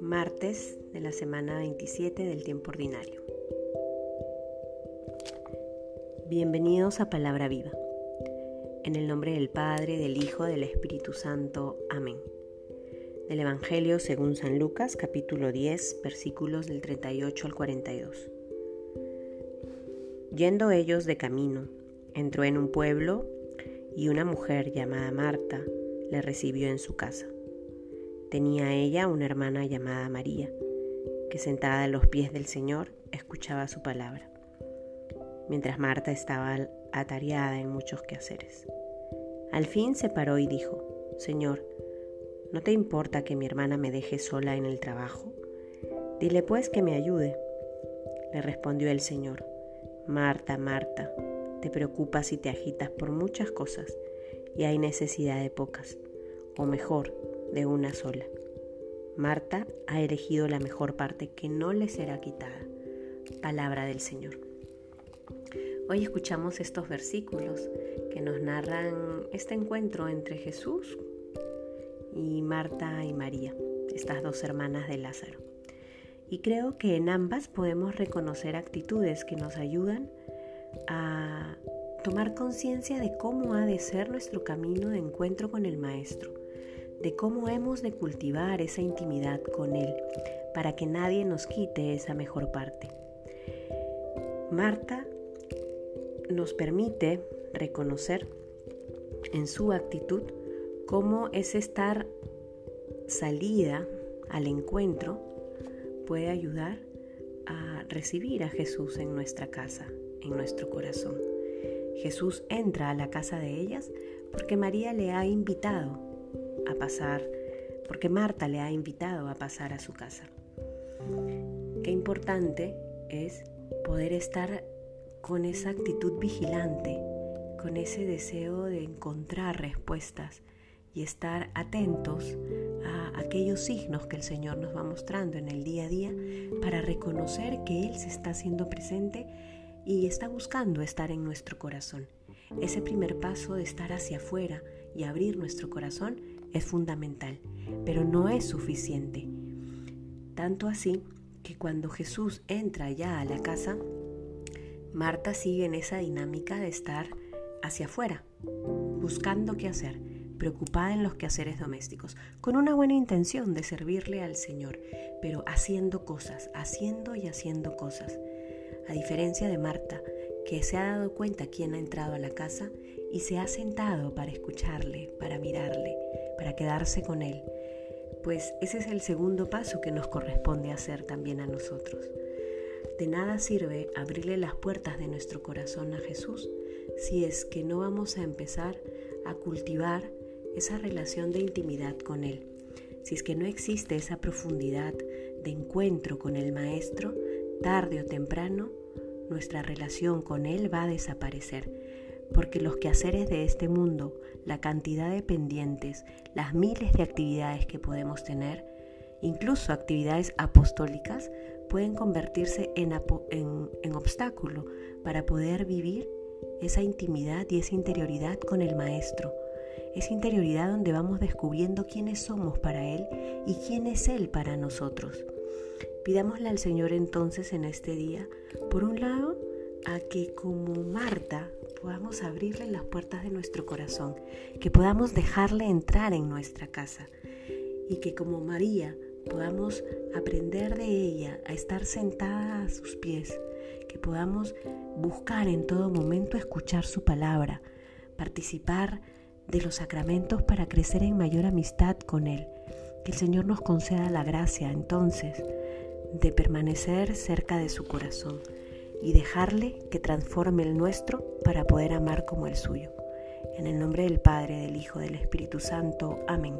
Martes de la semana 27 del tiempo ordinario. Bienvenidos a Palabra Viva. En el nombre del Padre, del Hijo, del Espíritu Santo. Amén. Del Evangelio según San Lucas, capítulo 10, versículos del 38 al 42. Yendo ellos de camino, entró en un pueblo y una mujer llamada Marta le recibió en su casa. Tenía ella una hermana llamada María, que sentada a los pies del Señor escuchaba su palabra, mientras Marta estaba atareada en muchos quehaceres. Al fin se paró y dijo, Señor, ¿no te importa que mi hermana me deje sola en el trabajo? Dile pues que me ayude. Le respondió el Señor, Marta, Marta, te preocupas y te agitas por muchas cosas, y hay necesidad de pocas, o mejor, de una sola. Marta ha elegido la mejor parte que no le será quitada. Palabra del Señor. Hoy escuchamos estos versículos que nos narran este encuentro entre Jesús y Marta y María, estas dos hermanas de Lázaro. Y creo que en ambas podemos reconocer actitudes que nos ayudan a tomar conciencia de cómo ha de ser nuestro camino de encuentro con el Maestro de cómo hemos de cultivar esa intimidad con Él para que nadie nos quite esa mejor parte. Marta nos permite reconocer en su actitud cómo es estar salida al encuentro puede ayudar a recibir a Jesús en nuestra casa, en nuestro corazón. Jesús entra a la casa de ellas porque María le ha invitado a pasar, porque Marta le ha invitado a pasar a su casa. Qué importante es poder estar con esa actitud vigilante, con ese deseo de encontrar respuestas y estar atentos a aquellos signos que el Señor nos va mostrando en el día a día para reconocer que Él se está haciendo presente y está buscando estar en nuestro corazón. Ese primer paso de estar hacia afuera y abrir nuestro corazón es fundamental, pero no es suficiente. Tanto así que cuando Jesús entra ya a la casa, Marta sigue en esa dinámica de estar hacia afuera, buscando qué hacer, preocupada en los quehaceres domésticos, con una buena intención de servirle al Señor, pero haciendo cosas, haciendo y haciendo cosas. A diferencia de Marta, que se ha dado cuenta quién ha entrado a la casa y se ha sentado para escucharle, para mirarle, para quedarse con Él. Pues ese es el segundo paso que nos corresponde hacer también a nosotros. De nada sirve abrirle las puertas de nuestro corazón a Jesús si es que no vamos a empezar a cultivar esa relación de intimidad con Él. Si es que no existe esa profundidad de encuentro con el Maestro, tarde o temprano, nuestra relación con Él va a desaparecer porque los quehaceres de este mundo, la cantidad de pendientes, las miles de actividades que podemos tener, incluso actividades apostólicas, pueden convertirse en, obstáculo para poder vivir esa intimidad y esa interioridad con el Maestro. Esa interioridad donde vamos descubriendo quiénes somos para Él y quién es Él para nosotros. Pidámosle al Señor entonces en este día, por un lado, a que como Marta podamos abrirle las puertas de nuestro corazón, que podamos dejarle entrar en nuestra casa y que como María podamos aprender de ella a estar sentada a sus pies, que podamos buscar en todo momento escuchar su palabra, participar de los sacramentos para crecer en mayor amistad con Él. Que el Señor nos conceda la gracia entonces de permanecer cerca de su corazón y dejarle que transforme el nuestro para poder amar como el suyo. En el nombre del Padre, del Hijo, del Espíritu Santo. Amén.